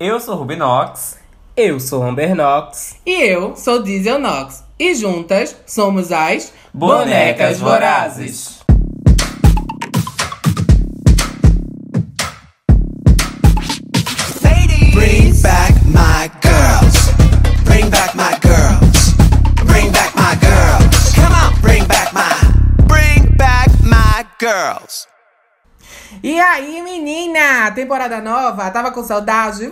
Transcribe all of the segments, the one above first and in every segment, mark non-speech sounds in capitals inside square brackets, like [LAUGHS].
Eu sou Rubinox. Eu sou Amber Knox. E eu sou Diesel Knox. E juntas somos as Bonecas Vorazes. Bring back my girls. Bring back my girls. Bring back my girls. Come on, bring back my. Bring back my girls. E aí, menina? Temporada nova? Tava com saudade?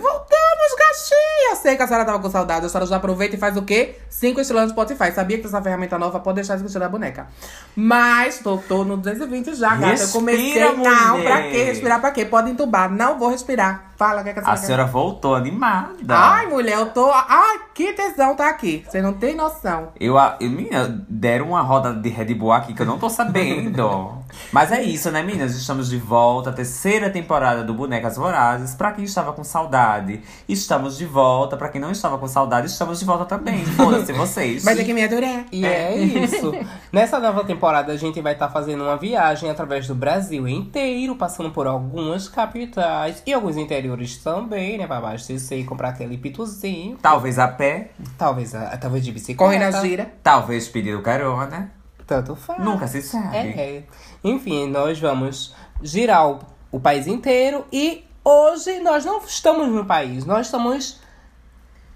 Voltamos, gatinha! Eu sei que a senhora tava com saudade. A senhora já aproveita e faz o quê? Cinco estrelas no Spotify. Sabia que essa ferramenta nova pode deixar de da boneca. Mas tô, tô no 220 já, gata. Eu comecei. Respira, Não, mulher. pra quê? Respirar pra quê? Pode entubar. Não vou respirar. Fala, o que, é que a A senhora quer? senhora voltou animada. Ai, mulher, eu tô. Ai, que tesão tá aqui. Você não tem noção. Eu, a- eu, menina, deram uma roda de Red Bull aqui que eu não tô sabendo. [LAUGHS] Mas é isso, né, meninas? Estamos de volta, terceira temporada do Bonecas Vorazes. Pra quem estava com saudade, estamos de volta. Pra quem não estava com saudade, estamos de volta também. Foda-se [LAUGHS] vocês. Mas é que me adorei. E é isso. Nessa nova temporada, a gente vai estar fazendo uma viagem através do Brasil inteiro, passando por algumas capitais e alguns interiores também, né? Pra abastecer e comprar aquele pituzinho. Talvez a pé, Talvez, a- talvez de bicicleta. Corre na gira. talvez pedir o carona. Tanto faz. Nunca se sabe. É, é. Enfim, nós vamos girar o, o país inteiro e hoje nós não estamos no país, nós estamos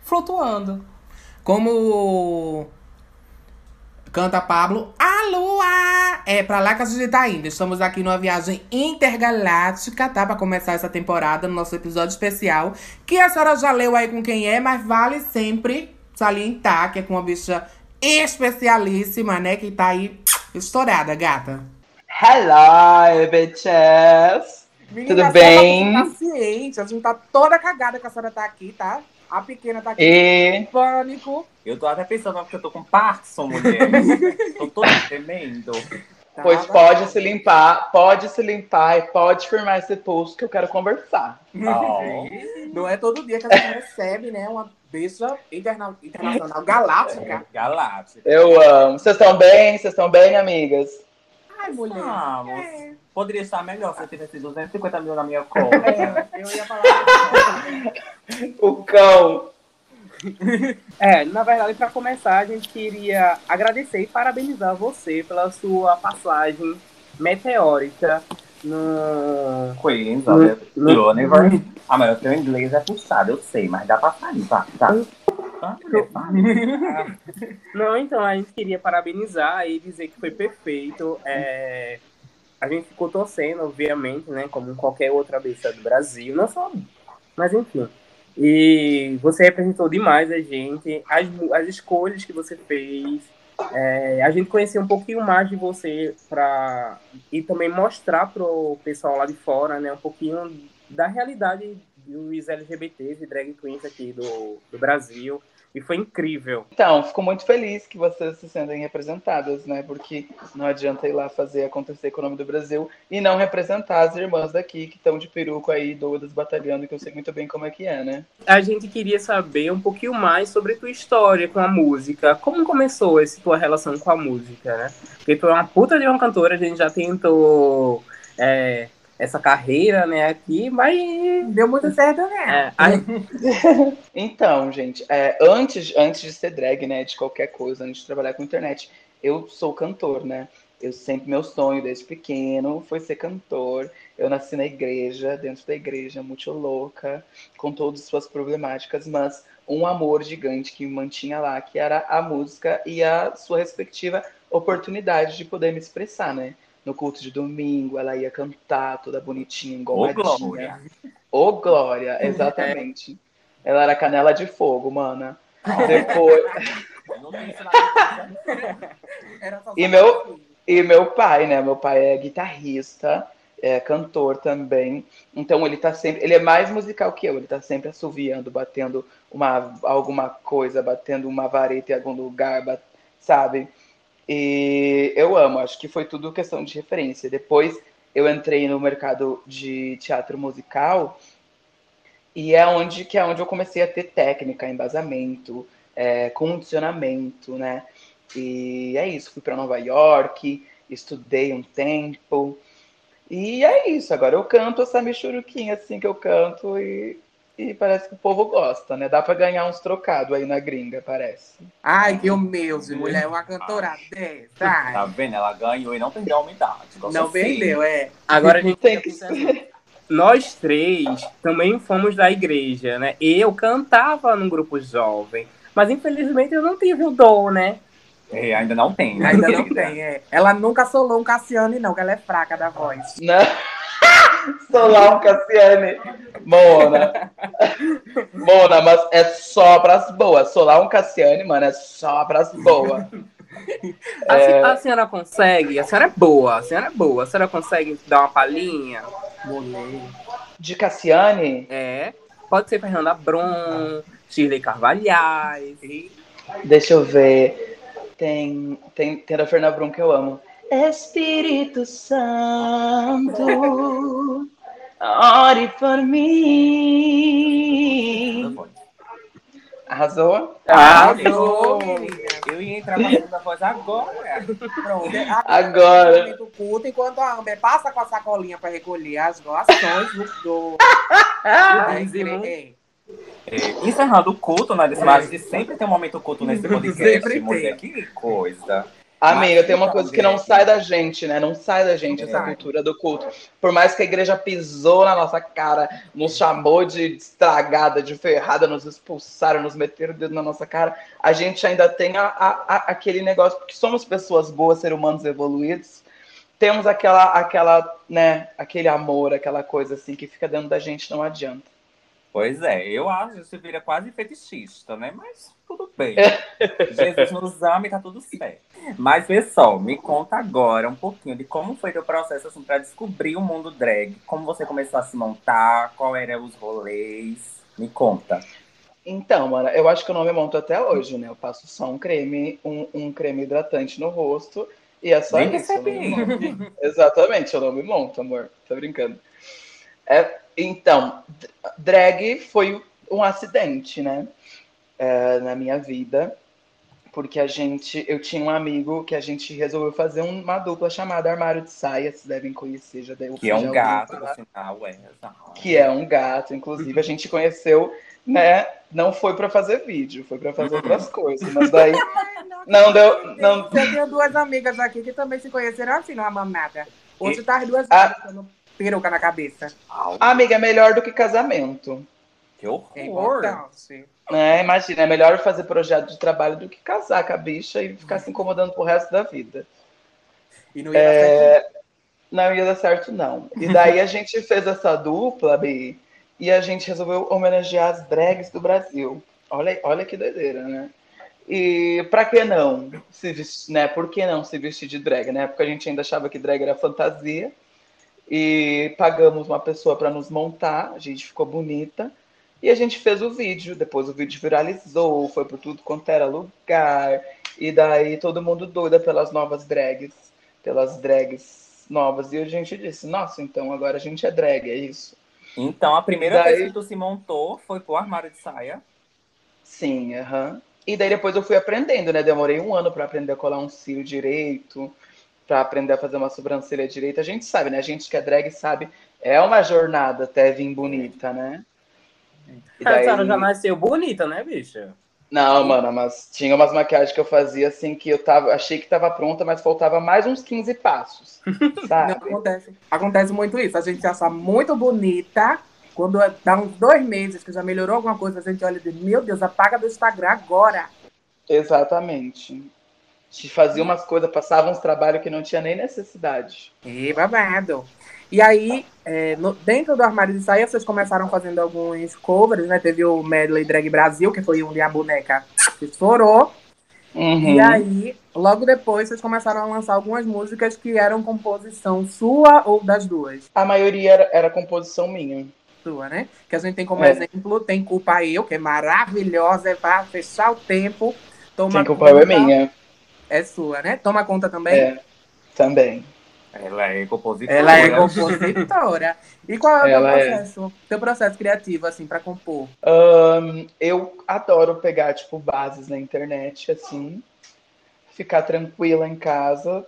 flutuando. Como canta Pablo, a lua é pra lá que a gente tá indo. Estamos aqui numa viagem intergaláctica, tá? Pra começar essa temporada, no nosso episódio especial. Que a senhora já leu aí com quem é, mas vale sempre salientar que é com uma bicha especialíssima, né? Que tá aí estourada, gata. Hello, bitches! Menina, Tudo só bem? pra ficar ciente, a gente tá toda cagada que a senhora tá aqui, tá? A pequena tá aqui E em pânico. Eu tô até pensando porque eu tô com Parkinson, mulher. [LAUGHS] tô todo tremendo. Tá? pois pode se limpar, pode se limpar e pode firmar esse pulso que eu quero conversar. [LAUGHS] Não é todo dia que a gente recebe, né? Uma bicha interna- internacional galáctica. Galáctica. Eu amo. Vocês estão bem? Vocês estão bem, amigas? Ai, mulher. Vamos. É, Poderia estar melhor se eu tivesse 250 mil na minha [LAUGHS] conta. é, eu ia falar. O cão. É, na verdade, para começar, a gente queria agradecer e parabenizar você pela sua passagem meteórica no. Queens, No- olha, no- Universe. Ah, mas o teu inglês é puxado, eu sei, mas dá pra sair, tá? Tá. Tá. Não, então, a gente queria parabenizar e dizer que foi perfeito. É, A gente ficou torcendo, obviamente, né? Como qualquer outra bicha do Brasil. Não só. Mas enfim. E você representou demais a gente, as, as escolhas que você fez. É, a gente conhecer um pouquinho mais de você pra, e também mostrar pro pessoal lá de fora, né? Um pouquinho da realidade dos LGBTs e drag queens aqui do, do Brasil. E foi incrível. Então, fico muito feliz que vocês se sentem representadas, né? Porque não adianta ir lá fazer acontecer com o nome do Brasil e não representar as irmãs daqui que estão de peruco aí, doidas, batalhando, que eu sei muito bem como é que é, né? A gente queria saber um pouquinho mais sobre tua história com a música. Como começou essa tua relação com a música, né? Porque tu é uma puta de uma cantora, a gente já tentou é, essa carreira, né, aqui, mas. Deu muito certo, né? É, [LAUGHS] a- Então, gente, é, antes, antes de ser drag, né, de qualquer coisa, antes de trabalhar com internet, eu sou cantor, né? Eu sempre, meu sonho desde pequeno foi ser cantor. Eu nasci na igreja, dentro da igreja, muito louca, com todas as suas problemáticas, mas um amor gigante que me mantinha lá, que era a música e a sua respectiva oportunidade de poder me expressar, né? No culto de domingo, ela ia cantar toda bonitinha, Ô, engomadinha. Glória. Ô, Glória, exatamente. Ela era canela de fogo, mana. Depois. E meu- E meu pai, né? Meu pai é guitarrista, é cantor também. Então ele tá sempre. Ele é mais musical que eu. Ele tá sempre assoviando, batendo uma, alguma coisa, batendo uma vareta em algum lugar, sabe? E eu amo, acho que foi tudo questão de referência. Depois eu entrei no mercado de teatro musical e é onde que é onde eu comecei a ter técnica, embasamento, é, condicionamento, né? E é isso, fui para Nova York, estudei um tempo. E é isso, agora eu canto essa michuruquinha assim que eu canto e e parece que o povo gosta, né? Dá pra ganhar uns trocados aí na gringa, parece. Ai, que humilde, mulher, uma cantora dessa. Ai, Tá vendo? Ela ganhou e não perdeu a umidade. Gosto não assim. vendeu, é. Agora a gente Tem que Nós três também fomos da igreja, né? Eu cantava num grupo jovem, mas infelizmente eu não tive o dom, né? É, ainda não tem, né? Ainda não [LAUGHS] tem, é. Ela nunca solou um Cassiane, não, que ela é fraca da voz. Né? Solar um Cassiane. Mona. Mona, mas é só pras boas. Solar um Cassiane, mano, é só pras boas. A, É. a senhora consegue? A senhora é boa, a senhora é boa. A senhora consegue dar uma palhinha? De Cassiane, É. Pode ser Fernanda Brum, Shirley Carvalhais. deixa eu ver. Tem, tem, tem da Fernanda Brum que eu amo. Espírito Santo, ore por mim. Arrasou? Arrasou, querida. Eu ia entrar com a segunda voz agora. Pronto. Agora. Momento culto, enquanto a Amber passa com a sacolinha para recolher as doações do. do [LAUGHS] igreja. É, encerrando o culto, né? Mas de sempre tem um momento culto nesse [LAUGHS] podcast, Sempre mulher. Que coisa. Amiga, tem uma coisa que não sai da gente, né? Não sai da gente essa cultura do culto. Por mais que a igreja pisou na nossa cara, nos chamou de estragada, de ferrada, nos expulsaram, nos meteram o dedo na nossa cara, a gente ainda tem a- a- a- aquele negócio, porque somos pessoas boas, seres humanos evoluídos, temos aquela, aquela, né, aquele amor, aquela coisa assim que fica dentro da gente, não adianta. Pois é, eu acho que você vira quase fetichista, né? Mas tudo bem. Jesus nos ama e tá tudo certo. Mas, pessoal, me conta agora um pouquinho de como foi teu processo assim, para descobrir o mundo drag. Como você começou a se montar, qual eram os rolês. Me conta. Então, mano, eu acho que eu não me monto até hoje, né? Eu passo só um creme, um, um creme hidratante no rosto e é só Nem isso. Exatamente, eu não me monto, amor. Tô brincando. É, então, drag foi um acidente, né? É, na minha vida. Porque a gente, eu tinha um amigo que a gente resolveu fazer uma dupla chamada Armário de Saia, vocês devem conhecer, já deu Que é um gato, no final, é. que é um gato, inclusive a gente conheceu, né? Não foi pra fazer vídeo, foi pra fazer outras coisas, mas daí [LAUGHS] não deu, não, Você tem duas amigas aqui que também se conheceram assim, numa mamada. Hoje tá as duas Ah. com peruca na cabeça. Amiga, é melhor do que casamento, que É horror. importante. né? Imagina, é melhor fazer projeto de trabalho do que casar com a bicha e ficar se incomodando pro resto da vida. E não ia dar certo. É, não ia dar certo, não. E daí a gente [LAUGHS] fez essa dupla, Bi, e a gente resolveu homenagear as drags do Brasil. Olha, olha que doideira, né? E pra que não se vestir, né? Por que não se vestir de drag, né? Porque a gente ainda achava que drag era fantasia. E pagamos uma pessoa para nos montar, a gente ficou bonita. E a gente fez o vídeo, depois o vídeo viralizou, foi por tudo quanto era lugar. E daí todo mundo doida pelas novas drags, pelas drags novas. E a gente disse, nossa, então agora a gente é drag, é isso. Então, a primeira Daí- vez que tu se montou foi pro armário de saia. Sim, aham. E daí depois eu fui aprendendo, né? Demorei um ano para aprender a colar um cílio direito, para aprender a fazer uma sobrancelha direita. A gente sabe, né? A gente que é drag sabe, é uma jornada até vir bonita, né? E A senhora já nasceu bonita, né, bicha? Não, mano, mas tinha umas maquiagens que eu fazia assim que eu tava, achei que tava pronta, mas faltava mais uns 15 passos, [LAUGHS] Não, sabe? acontece. Acontece muito isso. A gente se acha muito bonita. Quando dá uns dois meses que já melhorou alguma coisa, a gente olha e diz, meu Deus, apaga do Instagram agora. Exatamente. Te fazia umas coisas, passava uns trabalhos que não tinha nem necessidade. E babado. E aí, é, no- dentro do armário de saia, vocês começaram fazendo alguns covers, né? Teve o Medley Drag Brasil, que foi onde a boneca se estourou. Uhum. E aí, logo depois, vocês começaram a lançar algumas músicas que eram composição sua ou das duas. A maioria era, era composição minha. Sua, né? Que a gente tem como É. exemplo, tem Culpa Eu, que é maravilhosa, é pra fechar o tempo. Toma Quem culpa eu é minha. É sua, né? Toma conta também. É, também. Ela é compositora. Ela é compositora. E qual é o teu é. processo, teu processo criativo, assim, pra compor? Ahn, eu adoro pegar, tipo, bases na internet, assim, ficar tranquila em casa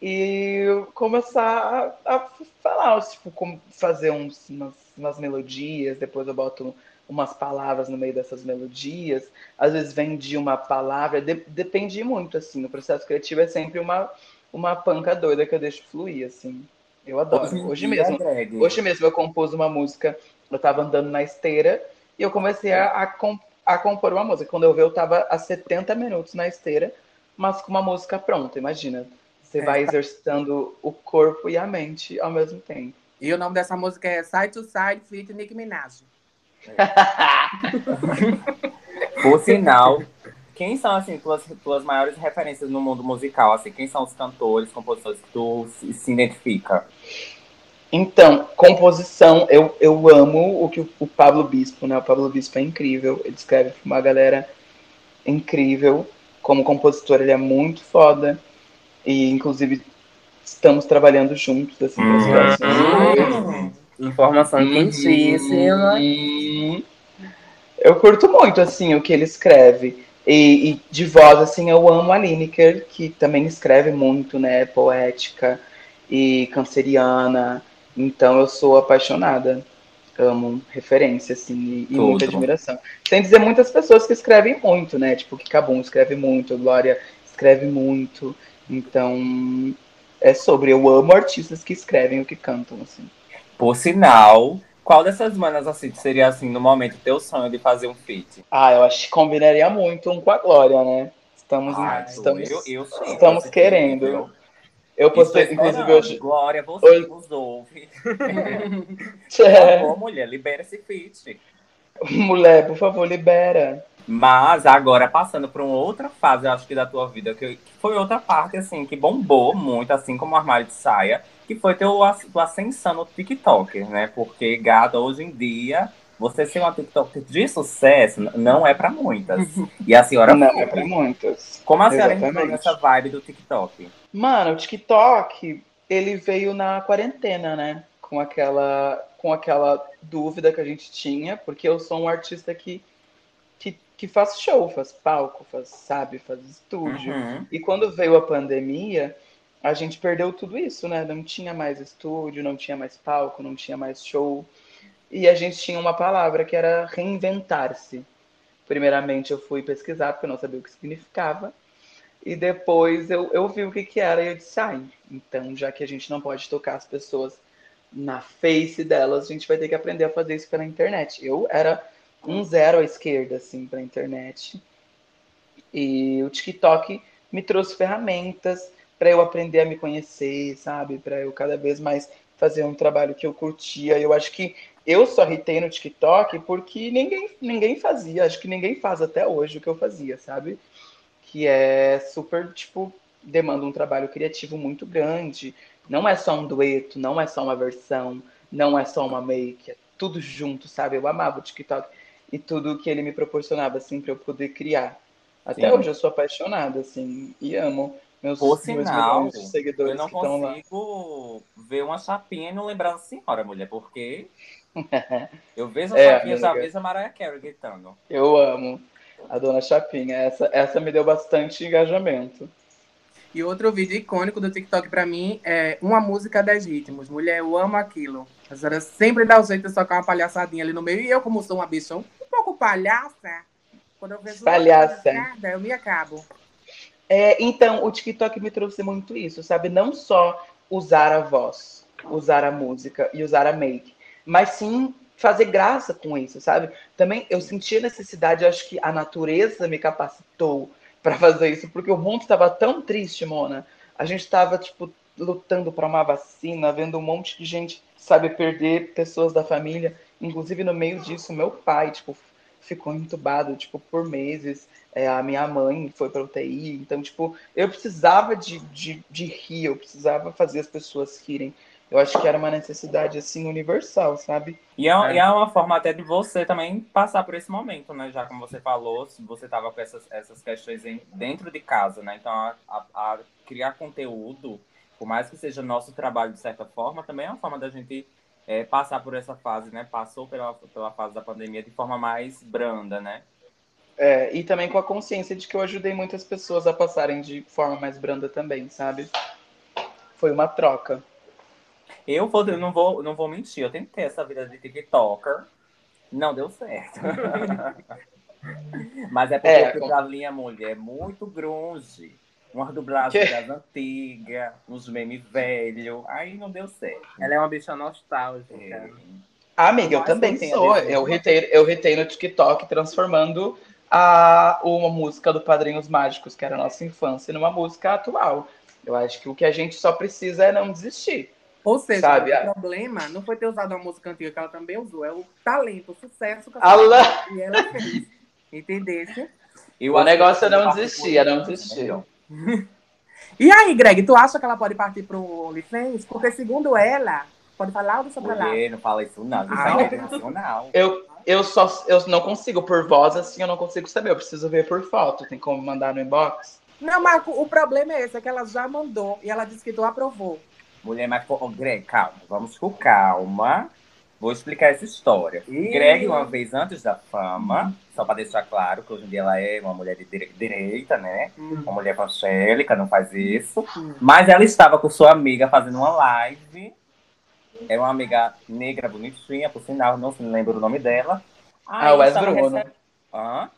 e começar a, a falar, tipo, como fazer uns, umas, umas melodias, depois eu boto umas palavras no meio dessas melodias, às vezes vem de uma palavra, de, depende muito, assim, o processo criativo é sempre uma, uma panca doida que eu deixo fluir, assim. Eu adoro. Hoje Hoje mesmo, drag. hoje mesmo eu compus uma música, eu tava andando na esteira e eu comecei a, a, com- a compor uma música. Quando eu vi, eu tava há 70 minutos na esteira, mas com uma música pronta, imagina. Você É. vai exercitando o corpo e a mente ao mesmo tempo. E o nome dessa música é Side to Side Feat Nicki Minaj. [LAUGHS] Por sinal, quem são, assim, tuas, tuas maiores referências no mundo musical? Assim, quem são os cantores, compositores que tu se, se identifica? Então, composição, eu, eu amo o que o, o Pablo Bispo, né? O Pablo Bispo é incrível, ele escreve pra uma galera incrível. Como compositor, ele é muito foda. E, inclusive, estamos trabalhando juntos, assim, nos Uhum. próximos meses. Informação quentíssima. Uhum. Eu curto muito, assim, o que ele escreve. E, e de voz, assim, eu amo a Lineker, que também escreve muito, né? Poética e canceriana. Então eu sou apaixonada. Amo referência, assim, e, e muita admiração. Sem dizer muitas pessoas que escrevem muito, né? Tipo, que Cabum escreve muito, Glória escreve muito. Então, é sobre. Eu amo artistas que escrevem o que cantam, assim. Por sinal, qual dessas manas, assim, seria, assim, no momento, teu sonho de fazer um feat? Ah, eu acho que combinaria muito um com a Glória, né? Estamos, Ah, estamos, eu, eu sei, estamos querendo. viu? eu postei, Estou inclusive esperando. hoje. Glória, você Hoje- nos ouve. [LAUGHS] É, Ô, mulher, libera esse feat. mulher, por favor, libera. Mas agora, passando para uma outra fase, eu acho que da tua vida, que foi outra parte, assim, que bombou muito, assim como o armário de saia, que foi teu, as- tua ascensão no TikTok, né? Porque, gado, hoje em dia, você ser uma TikTok de sucesso não é para muitas. E a senhora Não, foi. é pra muitas. Como a senhora entrou nessa vibe do TikTok? Mano, o TikTok, ele veio na quarentena, né? Com aquela, com aquela dúvida que a gente tinha, porque eu sou um artista que, que, que faz show, faz palco, faz, sabe, faz estúdio. Uhum. E quando veio a pandemia, a gente perdeu tudo isso, né? Não tinha mais estúdio, não tinha mais palco, não tinha mais show. E a gente tinha uma palavra que era reinventar-se. Primeiramente eu fui pesquisar, porque eu não sabia o que significava. E depois eu, eu vi o que, que era e eu disse, ai, então já que a gente não pode tocar as pessoas na face delas, a gente vai ter que aprender a fazer isso pela internet. Eu era um zero à esquerda, assim, pra internet. E o TikTok me trouxe ferramentas para eu aprender a me conhecer, sabe? Para eu cada vez mais fazer um trabalho que eu curtia. Eu acho que eu só ritei no TikTok porque ninguém, ninguém fazia. Acho que ninguém faz até hoje o que eu fazia, sabe? Que é super, tipo, demanda um trabalho criativo muito grande. Não é só um dueto, não é só uma versão, não é só uma make, é tudo junto, sabe? Eu amava o TikTok e tudo que ele me proporcionava, assim, para eu poder criar. Até Sim. hoje eu sou apaixonada, assim, e amo meus, Por meus sinal, de seguidores Eu não que estão lá. consigo ver uma chapinha e não lembrar da senhora, mulher, porque [LAUGHS] eu vejo a É, chapinha, já vejo a Mariah Carey gritando. Eu amo a Dona Chapinha. Essa, essa me deu bastante engajamento. E outro vídeo icônico do TikTok pra mim é Uma Música 10 Ritmos. Mulher, eu amo aquilo. A senhora sempre dá o jeito de tocar uma palhaçadinha ali no meio. E eu, como sou uma bicha um pouco palhaça, quando eu vejo uma Palhaça. palhaçada, eu me acabo. É, então, o TikTok me trouxe muito isso, sabe? Não só usar a voz, usar a música e usar a make, mas sim fazer graça com isso, sabe? Também eu senti a necessidade, acho que a natureza me capacitou para fazer isso, porque o mundo estava tão triste, Mona. A gente estava, tipo, lutando para uma vacina, vendo um monte de gente, sabe, perder pessoas da família. Inclusive, no meio disso, meu pai, tipo, ficou entubado, tipo, por meses. É, a minha mãe foi para UTI. Então, tipo, eu precisava de, de, de rir, eu precisava fazer as pessoas rirem. Eu acho que era uma necessidade, assim, universal, sabe? E é, É. e é uma forma até de você também passar por esse momento, né? Já como você falou, você tava com essas, essas questões em- dentro de casa, né? Então, a, a- a criar conteúdo, por mais que seja nosso trabalho de certa forma, também é uma forma da gente é, passar por essa fase, né? Passou pela, pela fase da pandemia de forma mais branda, né? É, e também com a consciência de que eu ajudei muitas pessoas a passarem de forma mais branda também, sabe? Foi uma troca. Eu, vou, eu não, vou, não vou mentir, eu tentei essa vida de TikToker. Não deu certo. [LAUGHS] Mas é porque É, fui com- linha mulher muito grunge. Umas dublagens das antigas, uns memes velhos. Aí não deu certo. Ela é uma bicha nostálgica. É. Ah, amiga, eu também sou. ver Eu retei, eu retei no TikTok transformando a, uma música do Padrinhos Mágicos, que era a nossa infância, numa música atual. Eu acho que o que a gente só precisa é não desistir. Ou seja, Sabe, o problema não foi ter usado uma música antiga que ela também usou, é o talento, o sucesso que a Alá! e ela fez. Entendesse? Eu O negócio é não desistir, é não desistir. [LAUGHS] E aí, Greg, tu acha que ela pode partir pro OnlyFans? Porque segundo ela, pode falar pra lá? Mulher, não fala isso não. Isso Ah. é internacional. Eu, eu só eu não consigo por voz assim, eu não consigo saber. Eu preciso ver por foto. Tem como mandar no inbox? Não, Marco, o problema é esse, é que ela já mandou e ela disse que tu aprovou. Mulher, mas, oh, Greg, calma, vamos com calma. Vou explicar essa história. Ih. Greg, uma vez antes da fama, só para deixar claro que hoje em dia ela é uma mulher de dire- direita, né? Uma mulher evangélica, não faz isso. Mas ela estava com sua amiga fazendo uma live. É uma amiga negra bonitinha, por sinal, não se lembra o nome dela. Ah, Wes Bruno. receb- Hã?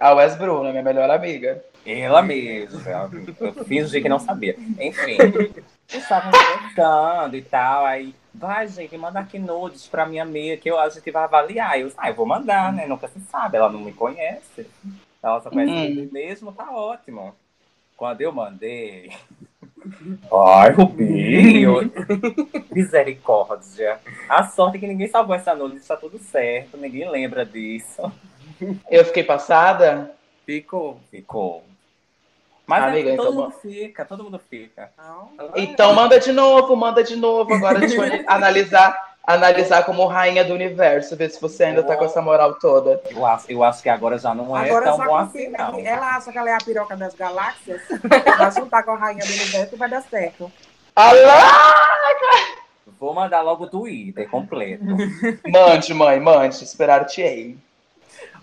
A Wes Bruno, minha melhor amiga. Ela mesma. Eu fingi que não sabia. Enfim. [LAUGHS] Estavam conversando e tal. Aí, vai, gente, manda aqui nudes pra minha amiga que eu, a gente vai avaliar. Eu, ah, eu vou mandar, né? Nunca se sabe. Ela não me conhece. Ela só conhece Hum. ele mesmo, tá ótimo. Quando eu mandei. [LAUGHS] Ai, Rubinho! [LAUGHS] Misericórdia. A sorte é que ninguém salvou essa nude, tá tudo certo. Ninguém lembra disso. Eu fiquei passada. Ficou. Ficou. Mas é, Amiga, todo então mundo fica, todo mundo fica. Não. Então manda de novo, manda de novo. Agora deixa eu [LAUGHS] analisar, analisar como rainha do universo, ver se você ainda tá com essa moral toda. Eu acho, eu acho que agora já não é Agora tão só bom assim, não. ela acha que ela é a piroca das galáxias. [LAUGHS] vai juntar com a rainha do universo e vai dar certo. Alá! Vou mandar logo o Twitter completo. [LAUGHS] Mande, mãe, mande. Esperar-te-ei.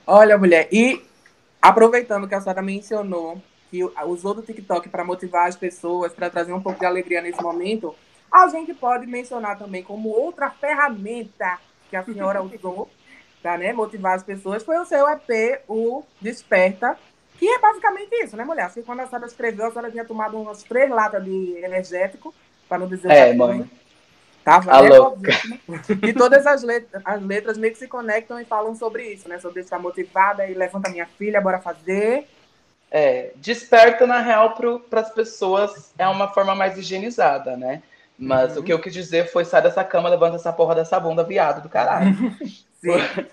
Olha, mulher, e aproveitando que a senhora mencionou que usou do TikTok para motivar as pessoas, para trazer um pouco de alegria nesse momento, a gente pode mencionar também como outra ferramenta que a senhora [LAUGHS] usou para né, motivar as pessoas foi o seu EP, o Desperta, que é basicamente isso, né, mulher? Acho que quando a senhora escreveu, a senhora tinha tomado umas três latas de energético, para não dizer É, mãe. Tava A. E todas as letras, as letras meio que se conectam e falam sobre isso, né? Sobre estar motivada e levanta minha filha, bora fazer. É, desperta, na real, para as pessoas é uma forma mais higienizada, né? Mas Uhum. o que eu quis dizer foi sai dessa cama, levanta essa porra dessa bunda, viado do caralho. [LAUGHS] Sim.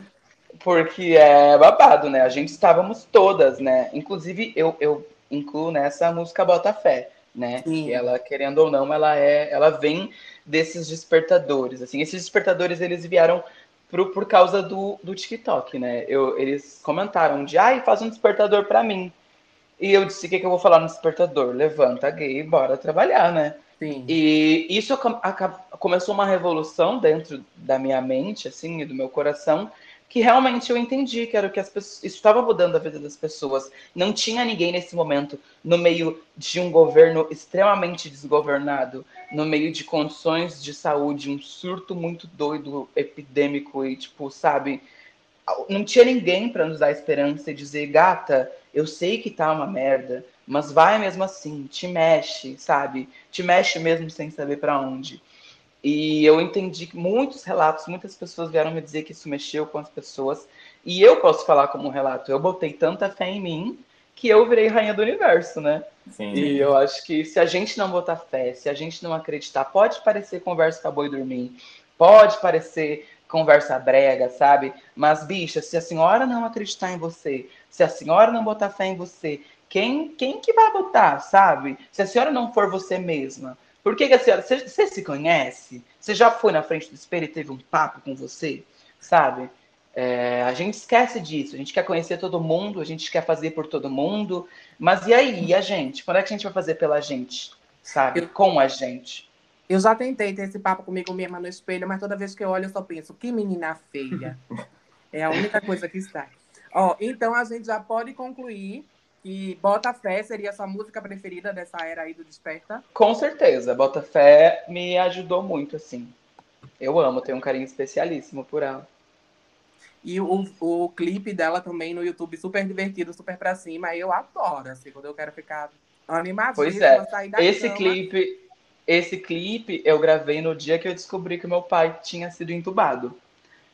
Porque é babado, né? A gente estávamos todas, né? Inclusive, eu, eu incluo nessa música Bota Fé, né? Sim. E ela, querendo ou não, ela é, ela vem desses despertadores. Assim, esses despertadores eles vieram pro, por causa do, do TikTok, né? Eu, eles comentaram de, ai, faz um despertador pra mim. E eu disse, o que, que eu vou falar no despertador? Levanta, gay, bora trabalhar, né? Sim. E isso começou uma revolução dentro da minha mente, assim, e do meu coração, que realmente eu entendi que era o que as pessoas. Isso estava mudando a vida das pessoas. Não tinha ninguém nesse momento no meio de um governo extremamente desgovernado, no meio de condições de saúde, um surto muito doido, epidêmico e, tipo, sabe? Não tinha ninguém para nos dar esperança e dizer, gata, eu sei que tá uma merda, mas vai mesmo assim, te mexe, sabe? Te mexe mesmo sem saber para onde. E eu entendi que muitos relatos, muitas pessoas vieram me dizer que isso mexeu com as pessoas. E eu posso falar como um relato. Eu botei tanta fé em mim que eu virei rainha do universo, né? Sim. E eu acho que se a gente não botar fé, se a gente não acreditar, pode parecer conversa pra boi dormir, pode parecer conversa brega, sabe? Mas, bicha, se a senhora não acreditar em você, se a senhora não botar fé em você, quem, quem que vai botar, sabe? Se a senhora não for você mesma, por que, que a senhora. Você, você se conhece? Você já foi na frente do espelho e teve um papo com você? Sabe? É, a gente esquece disso. A gente quer conhecer todo mundo, a gente quer fazer por todo mundo. Mas e aí, e a gente? Quando é que a gente vai fazer pela gente? Sabe? Com a gente. Eu já tentei ter esse papo comigo mesma no espelho, mas toda vez que eu olho, eu só penso, que menina feia. [LAUGHS] É a única coisa que está. Ó, então a gente já pode concluir que Bota Fé seria a sua música preferida dessa era aí do Desperta. Com certeza, Botafé me ajudou muito, assim. Eu amo, tenho um carinho especialíssimo por ela. E o, o clipe dela também no YouTube super divertido, super pra cima. Eu adoro, assim, quando eu quero ficar animadíssima, Pois é. sair da Esse cama. clipe, esse clipe eu gravei no dia que eu descobri que meu pai tinha sido entubado,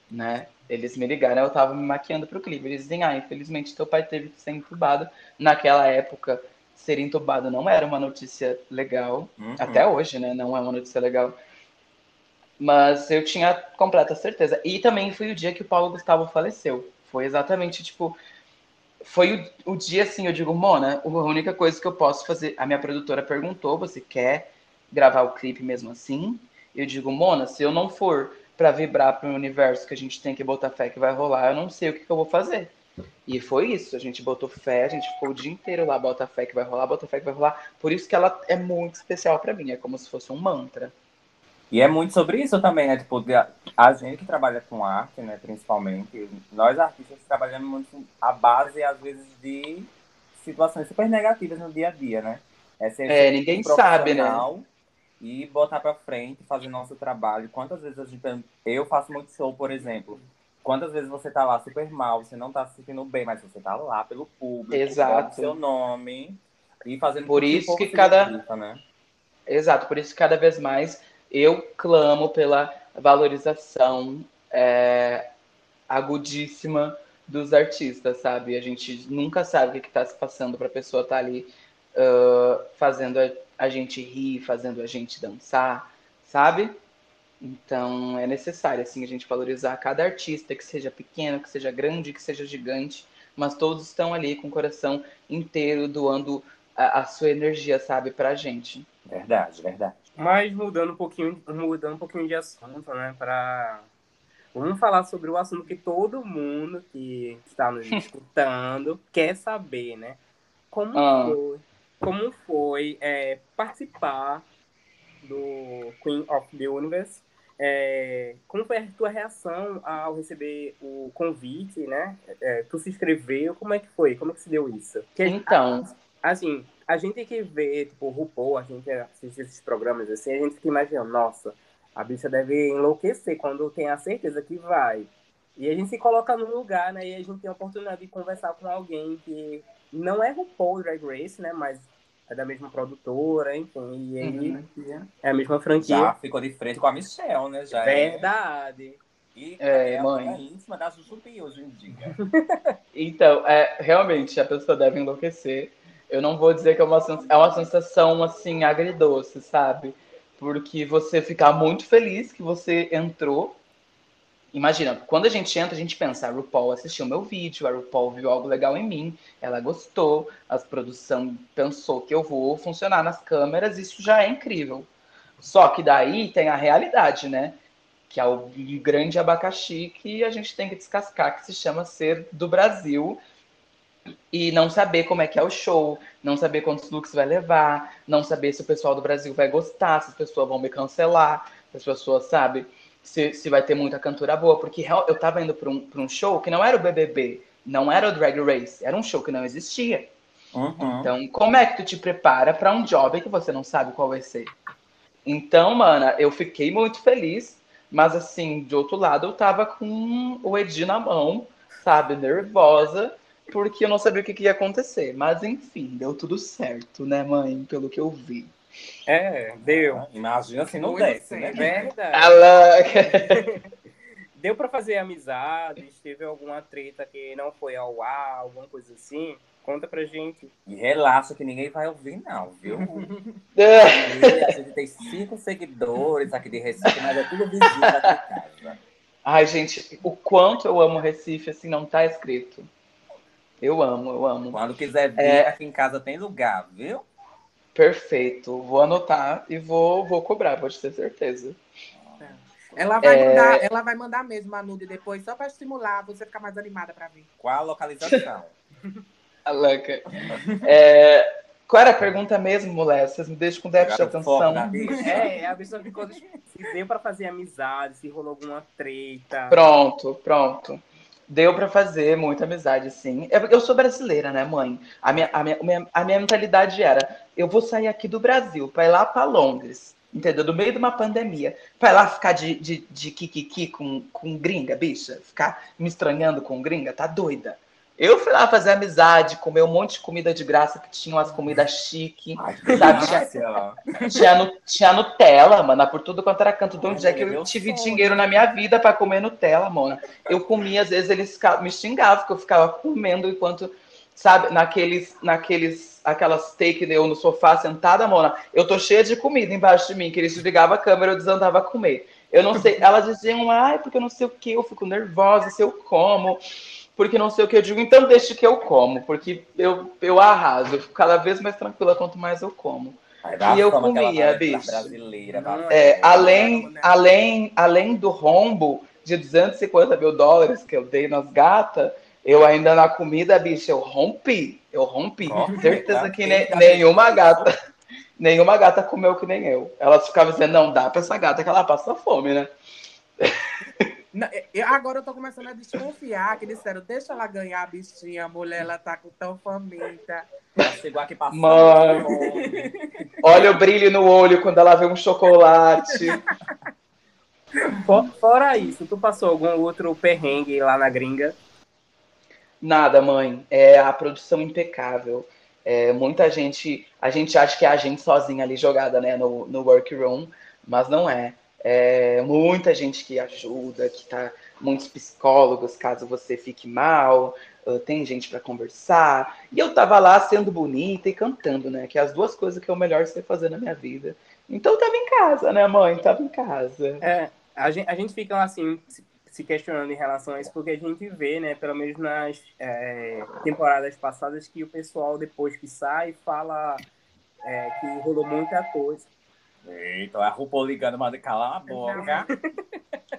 né? Eles me ligaram, eu tava me maquiando pro clipe. Eles dizem, ah, infelizmente teu pai teve que ser entubado. Naquela época, ser entubado não era uma notícia legal. Uhum. Até hoje, né? Não é uma notícia legal. Mas eu tinha completa certeza. E também foi o dia que o Paulo Gustavo faleceu. Foi exatamente, tipo. Foi o, o dia assim, eu digo, Mona, a única coisa que eu posso fazer. A minha produtora perguntou: você quer gravar o clipe mesmo assim? Eu digo, Mona, se eu não for pra vibrar pro universo que a gente tem que botar fé que vai rolar, eu não sei o que, que eu vou fazer. E foi isso, a gente botou fé, a gente ficou o dia inteiro lá, bota fé que vai rolar, bota fé que vai rolar. Por isso que ela é muito especial pra mim, é como se fosse um mantra. E é muito sobre isso também, né? Tipo, a gente que trabalha com arte, né, principalmente, nós artistas trabalhamos muito a base, às vezes, de situações super negativas no dia a dia, né? É, É, ninguém sabe, né? E botar pra frente, fazer nosso trabalho. Quantas vezes a gente. Eu faço muito show, por exemplo. Quantas vezes você tá lá super mal, você não tá se sentindo bem, mas você tá lá pelo público, Exato. seu nome e fazendo Por isso que se cada- né? Exato, por isso que cada vez mais eu clamo pela valorização é, agudíssima dos artistas, sabe? A gente nunca sabe o que está se passando para a pessoa estar ali ah, fazendo a, a gente rir, fazendo a gente dançar, sabe? Então é necessário assim a gente valorizar cada artista, que seja pequeno, que seja grande, que seja gigante, mas todos estão ali com o coração inteiro doando a, a sua energia, sabe, pra gente. Verdade, verdade. Mas mudando um pouquinho, mudando um pouquinho de assunto, né? Pra... Vamos falar sobre o assunto que todo mundo que está nos [LAUGHS] escutando quer saber, né? Como Ah. foi, como foi é, participar do Queen of the Universe? É, como foi a tua reação ao receber o convite, né? É, tu se inscreveu, como é que foi? Como é que se deu isso? Que, Então, assim, a gente que vê, tipo, o RuPaul, a gente assiste esses programas assim, a gente fica imaginando, nossa, a bicha deve enlouquecer quando tem a certeza que vai. E a gente se coloca no lugar, né? E a gente tem a oportunidade de conversar com alguém que não é RuPaul Drag Race, né? Mas é da mesma produtora, enfim. E aí Uhum. é a mesma franquia. Já ficou de frente com a Michelle, né? Já é. Verdade. E É, é, mãe. a íntima da Chuchupi hoje em dia. [LAUGHS] Então, é, realmente, a pessoa deve enlouquecer. Eu não vou dizer que é uma, é uma sensação, assim, agridoce, sabe? Porque você fica muito feliz que você entrou. Imagina, quando a gente entra, a gente pensa, a RuPaul assistiu meu vídeo, a RuPaul viu algo legal em mim, ela gostou, a produção pensou que eu vou funcionar nas câmeras, isso já é incrível. Só que daí tem a realidade, né? que é o grande abacaxi que a gente tem que descascar, que se chama ser do Brasil e não saber como é que é o show, não saber quantos looks vai levar, não saber se o pessoal do Brasil vai gostar, se as pessoas vão me cancelar, se as pessoas, sabe, se, se vai ter muita cantora boa, porque eu tava indo para um, pra um show que não era o BBB, não era o Drag Race, era um show que não existia. Uhum. Então, como é que tu te prepara para um job que você não sabe qual vai ser? Então, mana, eu fiquei muito feliz, mas assim, de outro lado, eu tava com o Edi na mão, sabe, nervosa, porque eu não sabia o que, que ia acontecer. Mas enfim, deu tudo certo, né, mãe? Pelo que eu vi. É, deu. Imagina se não Muito desce, né? sério. Verdade. Deu pra fazer amizades? Teve alguma treta que não foi ao ar, alguma coisa assim? Conta pra gente. E relaxa que ninguém vai ouvir, não, viu? [LAUGHS] E a gente tem cinco seguidores aqui de Recife, mas é tudo vizinho daqui de casa. Ai, gente, o quanto eu amo Recife, assim, não tá escrito. Eu amo, eu amo. Quando quiser vir, É. aqui em casa tem lugar, viu? Perfeito. Vou anotar e vou, vou cobrar, pode ter certeza. Ela vai, É. mandar, ela vai mandar mesmo a nude depois, só pra estimular você ficar mais animada pra ver. Qual a localização? [LAUGHS] A louca. É, qual era a pergunta mesmo, mulher? Vocês me deixam com déficit de atenção. É, a pessoa ficou. Se deu pra fazer amizade, se rolou alguma treta. Pronto, pronto. Deu pra fazer muita amizade, sim. Eu, eu sou brasileira, né, mãe? A minha, a, minha, a minha- mentalidade era: eu vou sair aqui do Brasil pra ir lá pra Londres. Entendeu? No meio de uma pandemia. Pra lá ficar de, de, de kikiki com, com gringa, bicha. Ficar me estranhando com gringa, tá doida. Eu fui lá fazer amizade, comer um monte de comida de graça, que tinha umas comidas chique, sabe? Tinha, tinha, tinha Nutella, mano, por tudo quanto era canto de onde é que eu tive sonho. dinheiro na minha vida pra comer Nutella, mano. Eu comia, às vezes eles me xingavam, porque eu ficava comendo enquanto, sabe, naqueles, naqueles, aquelas take eu no sofá sentada, mona, eu tô cheia de comida embaixo de mim, que eles desligavam a câmera, eu desandava a comer. Eu não sei, elas diziam, ai, porque eu não sei o que, eu fico nervosa se eu como, porque não sei o que eu digo, então deixe que eu como, porque eu, eu arraso, eu fico cada vez mais tranquila quanto mais eu como. E eu comia, bicho. brasileira. É, além, além, além do rombo de 250 mil dólares que eu dei nas gatas, eu ainda na comida, bicho, eu rompi. Eu rompi. Ó, Certeza que Quem ne- nenhuma gata, [LAUGHS] nenhuma gata comeu que nem eu. Elas ficavam dizendo, não dá pra essa gata que ela passa fome, né? [LAUGHS] Não, eu- agora eu tô começando a desconfiar que disseram, deixa ela ganhar a bichinha, a mulher, ela tá com tão faminta. Ela chegou aqui passando Mano. Olha o brilho no olho quando ela vê um chocolate. For- Fora isso, tu passou algum outro perrengue lá na gringa? Nada, mãe. É a produção impecável. É, muita gente, a gente acha que é a gente sozinha ali jogada, né, no, no workroom, mas não é. É muita gente que ajuda, que tá, muitos psicólogos, caso você fique mal, uh, tem gente para conversar. E eu tava lá sendo bonita e cantando, né, que é as duas coisas que eu melhor sei fazer na minha vida. Então eu tava em casa, né, mãe? Tava em casa. É, a gente, a gente fica assim se questionando em relação a isso, porque a gente vê, né, pelo menos nas é, temporadas passadas, que o pessoal, depois que sai, fala é, que rolou muita coisa. Eita, a RuPaul ligando, manda calar a boca.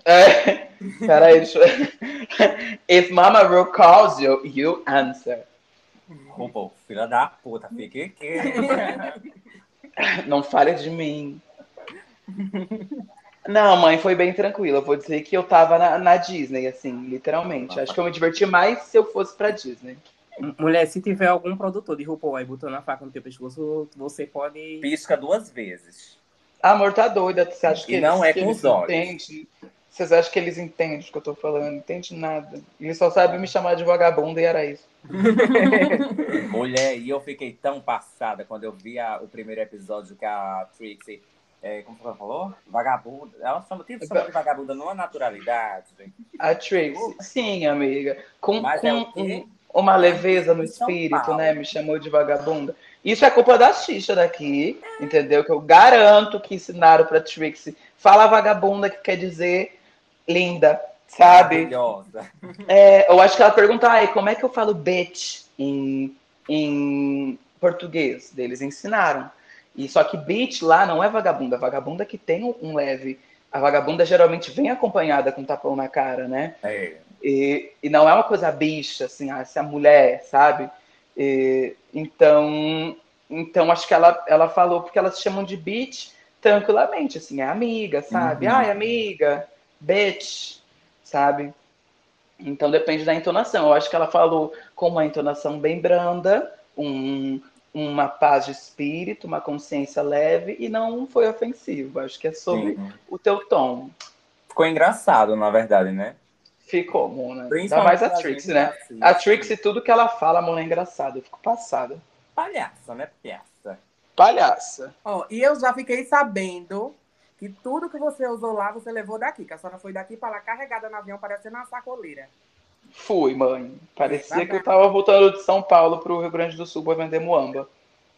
É, peraí, deixa eu... If Mama Ru calls you, you answer. RuPaul, filha da puta, fique aqui. Não fale de mim. Não, mãe, foi bem tranquila. Eu vou dizer que eu tava na, na Disney, assim, literalmente. Acho que eu me diverti mais se eu fosse pra Disney. Mulher, se tiver algum produtor de RuPaul aí botando a faca no teu pescoço, você pode. Pisca duas vezes. Amor, tá doida. Você acha que E não eles, é que com eles os olhos. entendem? Vocês acham que eles entendem o que eu tô falando? Não entende nada. Eles só sabem me chamar de vagabunda e era isso. [LAUGHS] Mulher, e eu fiquei tão passada quando eu vi a- o primeiro episódio que a Trixie. é, como foi que ela falou? Vagabunda. Ela chama, tem chama de vagabunda numa naturalidade. gente. A Trixie. Sim, amiga. Com, Mas com é o quê? um- uma leveza no espírito, né? Me chamou de vagabunda. Isso é culpa da Xixa daqui, entendeu? Que eu garanto que ensinaram pra Trixie. Fala vagabunda, que quer dizer linda, sabe? Maravilhosa. É, eu acho que ela pergunta, ai, como é que eu falo bitch em, em português? Eles ensinaram. E só que bitch lá não é vagabunda. Vagabunda que tem um- um leve. A vagabunda geralmente vem acompanhada com um tapão na cara, né? É. E, e não é uma coisa bicha, assim, ah, essa mulher, sabe? E, então, então, acho que ela, ela falou porque elas chamam de bitch tranquilamente, assim, é amiga, sabe? Uhum. Ai, amiga, bitch, sabe? Então depende da entonação. Eu acho que ela falou com uma entonação bem branda, um, uma paz de espírito, uma consciência leve e não foi ofensivo. Acho que é sobre Sim. o teu tom. Ficou engraçado, na verdade, né? Ficou, Mona. Ainda Principalmente mais a gente né? que assiste. A Trixie, tudo que ela fala, Mona, é engraçado. Eu fico passada. Palhaça, né? Peça. Palhaça. Ó, e eu já fiquei sabendo que tudo que você usou lá, você levou daqui. Que a senhora foi daqui pra lá carregada no avião, parecendo uma sacoleira. Fui, mãe. Parecia Tá que eu tava voltando de São Paulo pro Rio Grande do Sul pra vender muamba.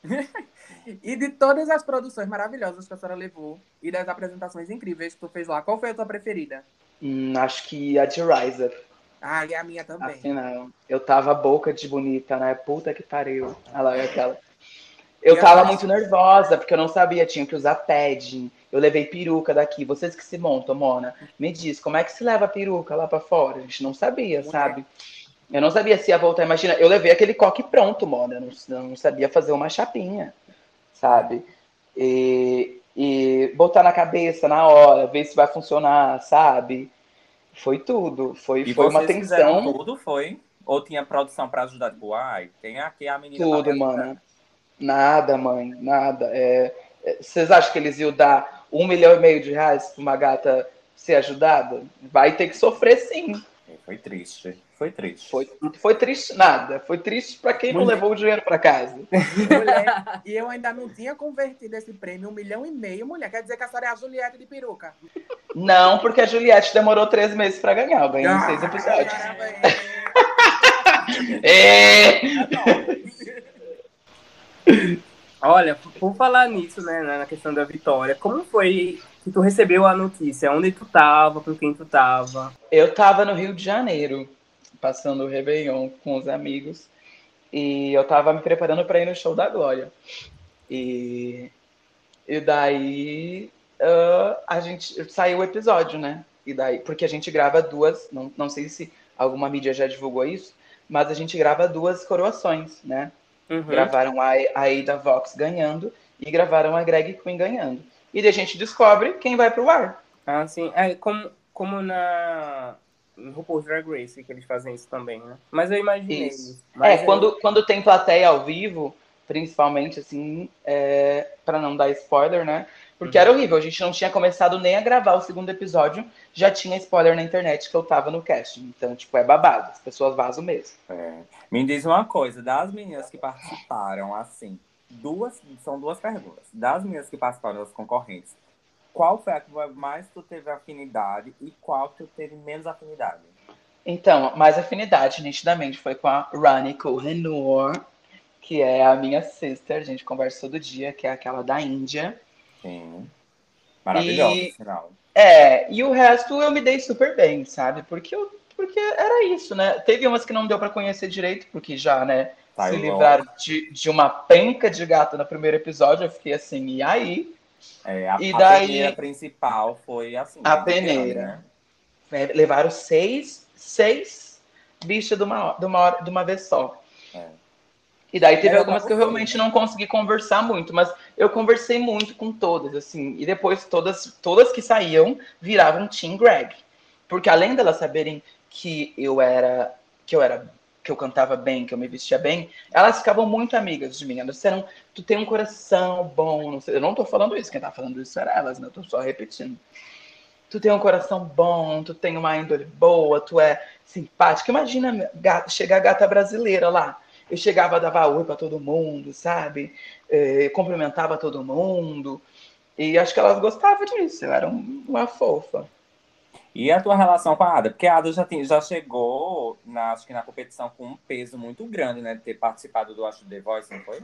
[LAUGHS] E de todas as produções maravilhosas que a senhora levou e das apresentações incríveis que tu fez lá, qual foi a tua preferida? Hum, acho que a de Rise Up. Ah, e a minha também. Afinal, eu tava boca de bonita, né? Puta que pariu. Lá, é aquela. Eu tava muito nervosa, porque eu não sabia, tinha que usar padding. Eu levei peruca daqui. Vocês que se montam, Mona, me diz, como é que se leva a peruca lá pra fora? A gente não sabia, Mulher. sabe? Eu não sabia se ia voltar. Imagina, eu levei aquele coque pronto, Mona. Eu não, não sabia fazer uma chapinha, sabe? E, e botar na cabeça na hora, ver se vai funcionar, sabe? Foi tudo. Foi, E foi uma tensão. tudo, foi? Ou tinha produção pra ajudar? Tipo, ai, tem aqui a menina. Tudo, mano. Nada, mãe, nada. É, é, vocês acham que eles iam dar um milhão e meio de reais pra uma gata ser ajudada? Vai ter que sofrer sim. Foi triste. Foi triste. Foi, foi triste nada. Foi triste pra quem não Mulher. levou o dinheiro pra casa. Mulher, e eu ainda não tinha convertido esse prêmio um milhão e meio, mulher. Quer dizer que a senhora é a Juliette de peruca. Não, porque a Juliette demorou três meses pra ganhar. Eu ganhei em seis episódios. Caramba, É. [LAUGHS] Olha, por falar nisso, né, na questão da vitória, como foi que tu recebeu a notícia? Onde tu tava, com quem tu tava? Eu tava no Rio de Janeiro, passando o Réveillon com os amigos. E eu tava me preparando pra ir no show da Glória. E, e daí ah, a gente saiu o episódio, né? E daí, porque a gente grava duas, não, não sei se alguma mídia já divulgou isso, mas a gente grava duas coroações, né? Uhum. Gravaram a, a Ada Vox ganhando e gravaram a Greg Queen ganhando. E daí a gente descobre quem vai pro ar. Ah, sim. É como, como na no RuPaul's Drag Race que eles fazem isso também, né? Mas eu imaginei Isso. isso. Mas é, eu- quando, quando tem plateia ao vivo, principalmente, assim, é, para não dar spoiler, né? Porque era horrível, a gente não tinha começado nem a gravar o segundo episódio, já tinha spoiler na internet que eu tava no casting. Então, tipo, é babado, as pessoas vazam mesmo. É. Me diz uma coisa, das meninas que participaram, assim, duas, são duas perguntas. Das meninas que participaram das concorrentes, qual foi a que mais tu teve afinidade e qual que tu teve menos afinidade? Então, mais afinidade, nitidamente, foi com a Rani Kohinoor, que é a minha sister, a gente conversa todo dia, que é aquela da Índia. Sim. Maravilhosa, E- sinal. É, e o resto eu me dei super bem, sabe? Porque, eu, porque era isso, né? Teve umas que não deu pra conhecer direito, porque já, né, Tá se livraram de, de uma penca de gato no primeiro episódio. Eu fiquei assim, e aí? É, a, E a daí- peneira principal foi assim. A grande, peneira. né? É, levaram seis, seis bichas de uma, de uma, hora- de uma vez só. É. E daí teve Era algumas que eu realmente não consegui conversar muito, mas eu conversei muito com todas, assim. E depois todas, todas que saíam viravam Team Greg. Porque além delas saberem que eu era, que eu era, que eu cantava bem, que eu me vestia bem, elas ficavam muito amigas de mim. Elas disseram, tu tem um coração bom. Não eu não tô falando isso, quem tá falando isso era elas, né? Eu tô só repetindo. Tu tem um coração bom, tu tem uma índole boa, tu é simpática. Imagina gata, chegar gata brasileira lá. Eu chegava, dava oi pra todo mundo, sabe? Eh, cumprimentava todo mundo. E acho que elas gostavam disso. Eu era um- uma fofa. E a tua relação com a Ada? Porque a Ada já, tem, já chegou, na, acho que na competição, com um peso muito grande, né? De ter participado do acho The Voice, não foi?